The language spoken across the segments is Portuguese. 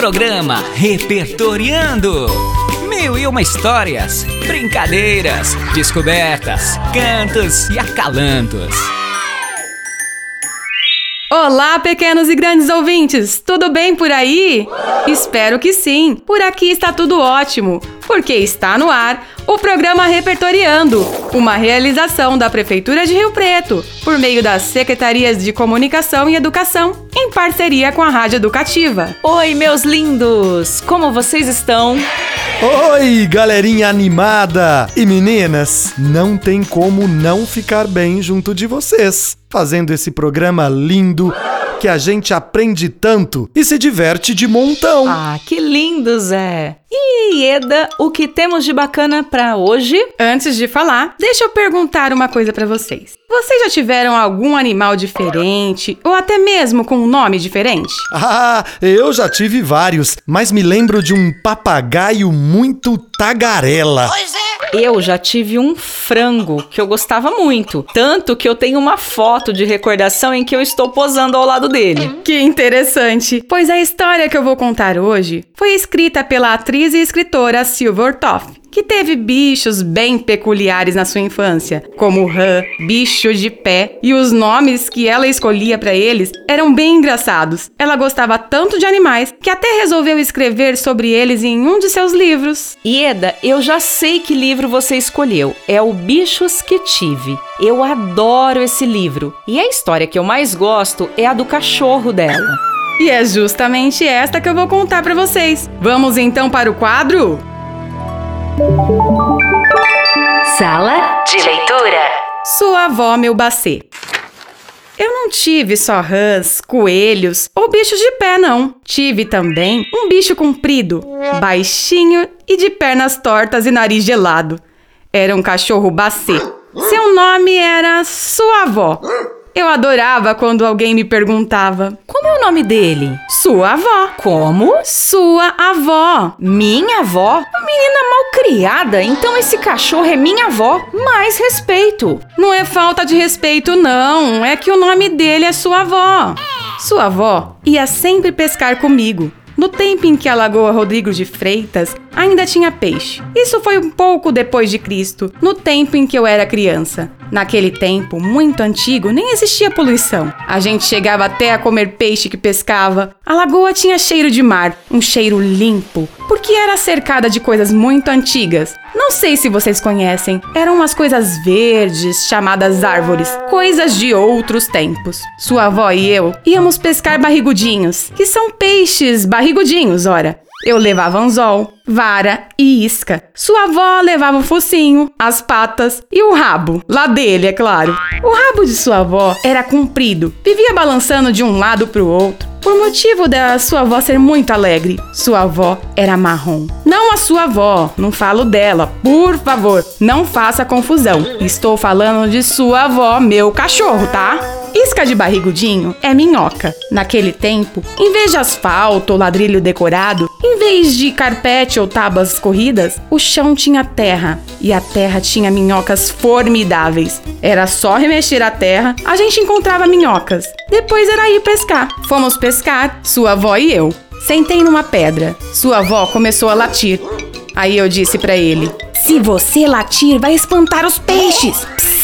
Programa Repertoriando. Mil e uma histórias, brincadeiras, descobertas, cantos e acalantos. Olá, pequenos e grandes ouvintes! Tudo bem por aí? Espero que sim! Por aqui está tudo ótimo, porque está no ar o programa Repertoriando, uma realização da Prefeitura de Rio Preto, por meio das Secretarias de Comunicação e Educação, em parceria com a Rádio Educativa. Oi, meus lindos! Como vocês estão? Oi, galerinha animada! E meninas, não tem como não ficar bem junto de vocês, fazendo esse programa lindo que a gente aprende tanto e se diverte de montão. Ah, que lindo, Zé! E Ieda, o que temos de bacana para hoje? Antes de falar, deixa eu perguntar uma coisa para vocês. Vocês já tiveram algum animal diferente ou até mesmo com um nome diferente? Ah, eu já tive vários, mas me lembro de um papagaio muito tagarela. Pois é. Eu já tive um frango que eu gostava muito, tanto que eu tenho uma foto de recordação em que eu estou posando ao lado dele. Que interessante! Pois a história que eu vou contar hoje foi escrita pela atriz e escritora Silvia Ortoff que teve bichos bem peculiares na sua infância, como rã, bicho de pé, e os nomes que ela escolhia para eles eram bem engraçados. Ela gostava tanto de animais que até resolveu escrever sobre eles em um de seus livros. Ieda, eu já sei que livro você escolheu. É o Bichos que Tive. Eu adoro esse livro. E a história que eu mais gosto é a do cachorro dela. E é justamente esta que eu vou contar para vocês. Vamos então para o quadro? Sala de leitura. Sua avó meu bacê. Eu não tive só rãs, coelhos ou bichos de pé, não. Tive também um bicho comprido, baixinho e de pernas tortas e nariz gelado. Era um cachorro bacê. Seu nome era sua avó. Eu adorava quando alguém me perguntava: Como é o nome dele? Sua avó. Como? Sua avó. Minha avó? Menina mal criada, então esse cachorro é minha avó. Mais respeito. Não é falta de respeito, não. É que o nome dele é sua avó. Sua avó ia sempre pescar comigo. No tempo em que a Lagoa Rodrigo de Freitas ainda tinha peixe. Isso foi um pouco depois de Cristo, no tempo em que eu era criança. Naquele tempo, muito antigo, nem existia poluição. A gente chegava até a comer peixe que pescava. A lagoa tinha cheiro de mar, um cheiro limpo, porque era cercada de coisas muito antigas. Não sei se vocês conhecem, eram umas coisas verdes chamadas árvores, coisas de outros tempos. Sua avó e eu íamos pescar barrigudinhos, que são peixes barrigudinhos, ora. Eu levava anzol, vara e isca. Sua avó levava o focinho, as patas e o rabo. Lá dele, é claro. O rabo de sua avó era comprido, vivia balançando de um lado para o outro. Por motivo da sua avó ser muito alegre, sua avó era marrom. Não a sua avó, não falo dela, por favor, não faça confusão. Estou falando de sua avó, meu cachorro, tá? Isca de barrigudinho é minhoca. Naquele tempo, em vez de asfalto ou ladrilho decorado, em vez de carpete ou tábuas corridas, o chão tinha terra e a terra tinha minhocas formidáveis. Era só remexer a terra, a gente encontrava minhocas. Depois era ir pescar. Fomos pescar, sua avó e eu. Sentei numa pedra. Sua avó começou a latir. Aí eu disse para ele: Se você latir, vai espantar os peixes. Psst,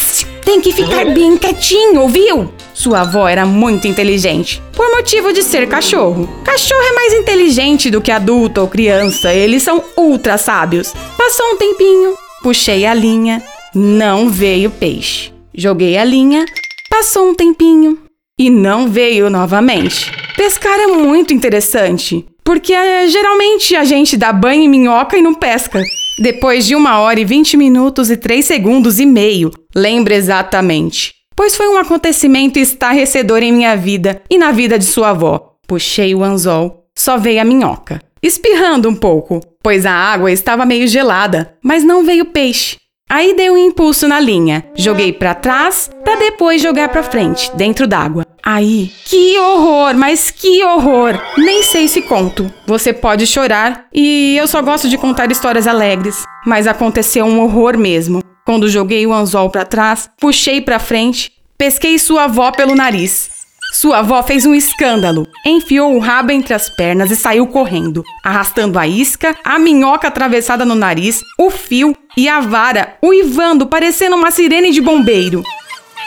tem que ficar bem quietinho, ouviu? Sua avó era muito inteligente, por motivo de ser cachorro. Cachorro é mais inteligente do que adulto ou criança, eles são ultra sábios. Passou um tempinho, puxei a linha, não veio peixe. Joguei a linha, passou um tempinho e não veio novamente. Pescar é muito interessante, porque é, geralmente a gente dá banho em minhoca e não pesca. Depois de uma hora e vinte minutos e três segundos e meio, lembra exatamente pois foi um acontecimento estarrecedor em minha vida e na vida de sua avó. Puxei o anzol, só veio a minhoca, espirrando um pouco, pois a água estava meio gelada, mas não veio peixe. Aí dei um impulso na linha, joguei para trás para depois jogar para frente, dentro d'água. Aí, que horror, mas que horror! Nem sei se conto. Você pode chorar e eu só gosto de contar histórias alegres, mas aconteceu um horror mesmo. Quando joguei o anzol para trás, puxei para frente, pesquei sua avó pelo nariz. Sua avó fez um escândalo, enfiou o rabo entre as pernas e saiu correndo, arrastando a isca, a minhoca atravessada no nariz, o fio e a vara, uivando, parecendo uma sirene de bombeiro.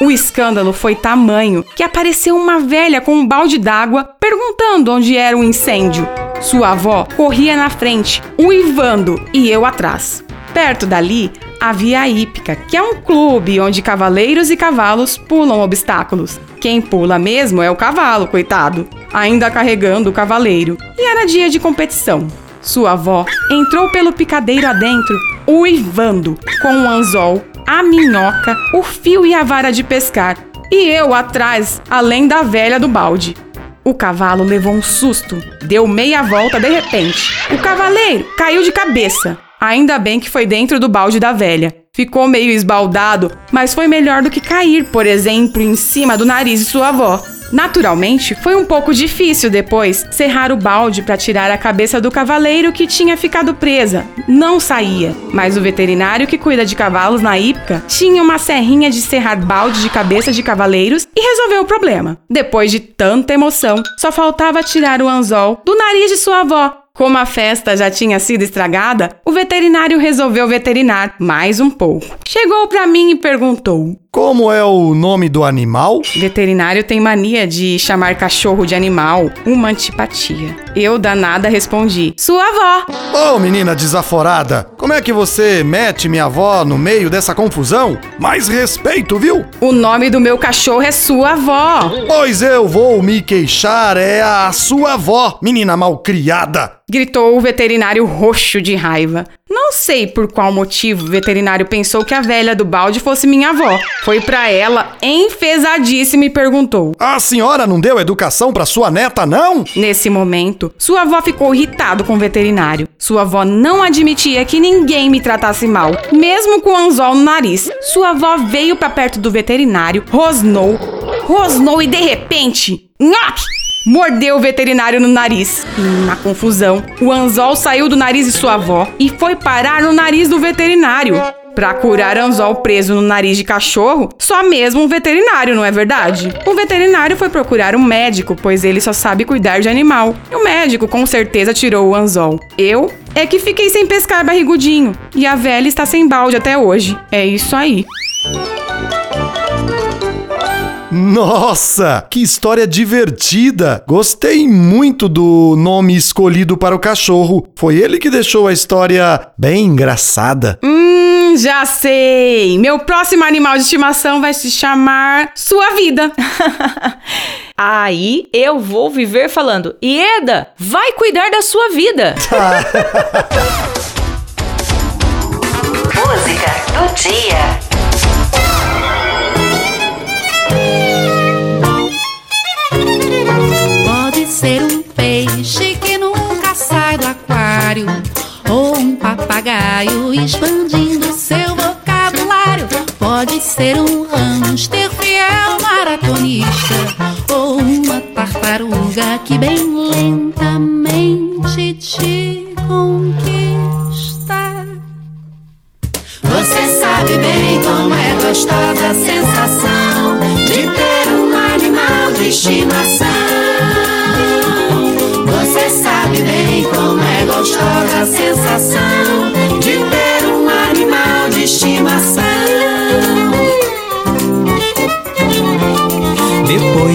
O escândalo foi tamanho que apareceu uma velha com um balde d'água perguntando onde era o incêndio. Sua avó corria na frente, uivando, e eu atrás. Perto dali havia a hípica, que é um clube onde cavaleiros e cavalos pulam obstáculos. Quem pula mesmo é o cavalo, coitado, ainda carregando o cavaleiro. E era dia de competição. Sua avó entrou pelo picadeiro adentro, uivando, com o anzol, a minhoca, o fio e a vara de pescar. E eu atrás, além da velha do balde. O cavalo levou um susto, deu meia volta de repente. O cavaleiro caiu de cabeça. Ainda bem que foi dentro do balde da velha. Ficou meio esbaldado, mas foi melhor do que cair, por exemplo, em cima do nariz de sua avó. Naturalmente, foi um pouco difícil depois serrar o balde para tirar a cabeça do cavaleiro que tinha ficado presa. Não saía, mas o veterinário que cuida de cavalos na hípica tinha uma serrinha de serrar balde de cabeça de cavaleiros e resolveu o problema. Depois de tanta emoção, só faltava tirar o anzol do nariz de sua avó, como a festa já tinha sido estragada, o veterinário resolveu veterinar mais um pouco. Chegou para mim e perguntou: Como é o nome do animal? Veterinário tem mania de chamar cachorro de animal, uma antipatia. Eu, danada, respondi: Sua avó. Ô, menina desaforada, como é que você mete minha avó no meio dessa confusão? Mais respeito, viu? O nome do meu cachorro é sua avó. Pois eu vou me queixar, é a sua avó, menina malcriada. Gritou o veterinário roxo de raiva. Não sei por qual motivo o veterinário pensou que a velha do balde fosse minha avó. Foi pra ela, enfesadíssima, e perguntou: A senhora não deu educação pra sua neta, não? Nesse momento, sua avó ficou irritado com o veterinário. Sua avó não admitia que ninguém me tratasse mal, mesmo com o anzol no nariz. Sua avó veio pra perto do veterinário, rosnou, rosnou e de repente, nhoque! Mordeu o veterinário no nariz. E, na confusão, o anzol saiu do nariz de sua avó e foi parar no nariz do veterinário. Pra curar anzol preso no nariz de cachorro, só mesmo um veterinário, não é verdade? O veterinário foi procurar um médico, pois ele só sabe cuidar de animal. E o médico com certeza tirou o anzol. Eu é que fiquei sem pescar barrigudinho. E a velha está sem balde até hoje. É isso aí. Nossa, que história divertida! Gostei muito do nome escolhido para o cachorro. Foi ele que deixou a história bem engraçada. Hum, já sei! Meu próximo animal de estimação vai se chamar Sua Vida. Aí eu vou viver falando: Ieda, vai cuidar da sua vida. Música do dia. Ser um peixe que nunca sai do aquário, ou um papagaio expandindo seu vocabulário. Pode ser um hamster fiel maratonista, ou uma tartaruga que bem lentamente te conquista. Você sabe bem como é gostosa a sensação de ter um animal de estimação.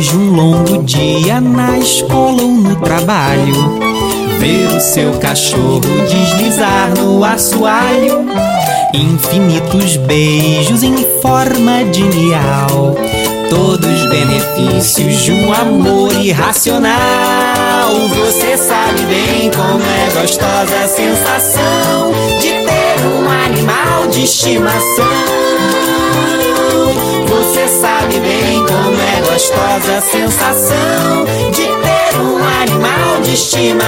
Depois de um longo dia na escola ou no trabalho, ver o seu cachorro deslizar no assoalho, infinitos beijos em forma de miau, todos benefícios de um amor irracional. Você sabe bem como é gostosa a sensação de ter um animal de estimação. Gostosa a sensação de ter um animal de estima.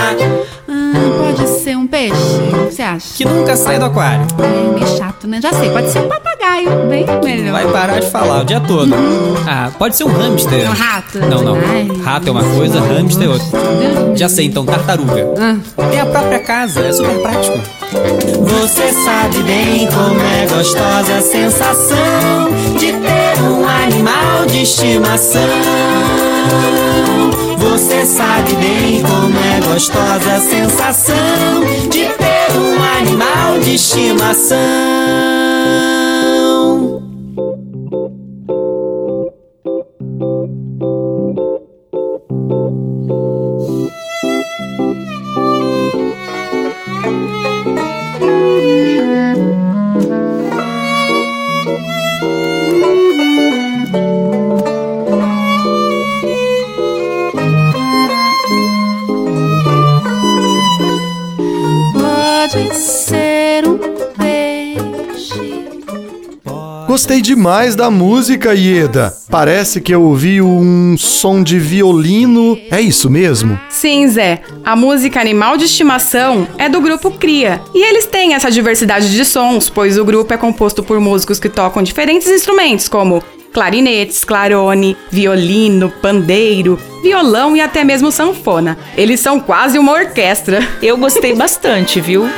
Ah, pode ser um peixe, o que você acha? Que nunca sai do aquário. É meio chato, né? Já sei, pode ser um papagaio, bem melhor. Vai parar de falar o dia todo. Ah, pode ser um hamster. Um rato. Não, não. Ai. Rato é uma coisa, hamster é outra. Já sei, então, tartaruga. É a própria casa, é super prático. Você sabe bem como é gostosa a sensação de ter um animal de estimação. Você sabe bem como é gostosa a sensação de ter um animal de estimação. Pode Gostei demais da música, Ieda. Parece que eu ouvi um som de violino. É isso mesmo? Sim, Zé. A música Animal de Estimação é do grupo Cria. E eles têm essa diversidade de sons, pois o grupo é composto por músicos que tocam diferentes instrumentos, como clarinetes, clarone, violino, pandeiro, violão e até mesmo sanfona. Eles são quase uma orquestra. Eu gostei bastante, viu?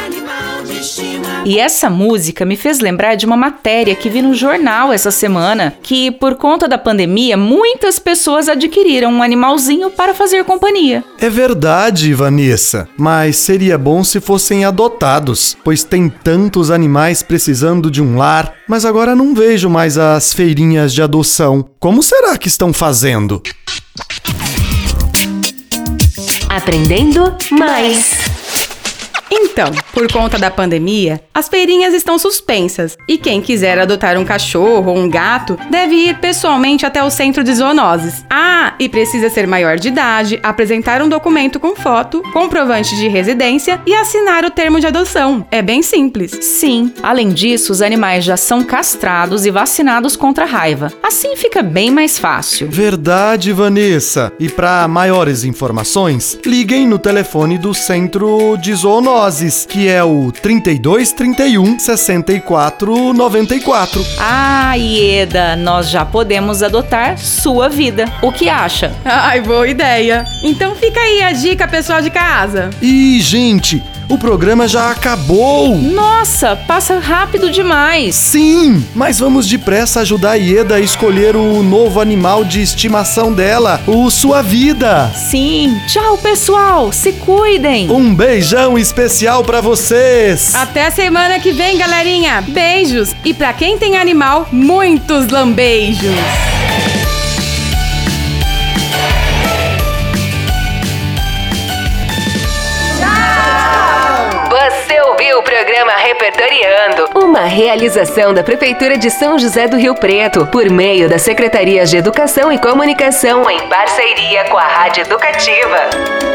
E essa música me fez lembrar de uma matéria que vi no jornal essa semana, que por conta da pandemia, muitas pessoas adquiriram um animalzinho para fazer companhia. É verdade, Vanessa. Mas seria bom se fossem adotados, pois tem tantos animais precisando de um lar. Mas agora não vejo mais as feirinhas de adoção. Como será que estão fazendo? Aprendendo mais. Então, por conta da pandemia, as feirinhas estão suspensas e quem quiser adotar um cachorro ou um gato deve ir pessoalmente até o centro de zoonoses. Ah, e precisa ser maior de idade, apresentar um documento com foto, comprovante de residência e assinar o termo de adoção. É bem simples. Sim, além disso, os animais já são castrados e vacinados contra a raiva. Assim fica bem mais fácil. Verdade, Vanessa. E para maiores informações, liguem no telefone do Centro de Zoonoses, que é o 32 31 64 94. Ah, Ieda, nós já podemos adotar sua vida. O que acha? Ai, boa ideia. Então fica aí a dica, pessoal de casa. E, gente, o programa já acabou! Nossa, passa rápido demais. Sim, mas vamos depressa ajudar a Ieda a escolher o novo animal de estimação dela, o Sua Vida. Sim, tchau, pessoal. Se cuidem. Um beijão especial pra vocês! Até semana que vem, galerinha. Beijos. E pra quem tem animal, muitos lambeijos. Repertoriando, uma realização da Prefeitura de São José do Rio Preto, por meio das Secretarias de Educação e Comunicação, em parceria com a Rádio Educativa.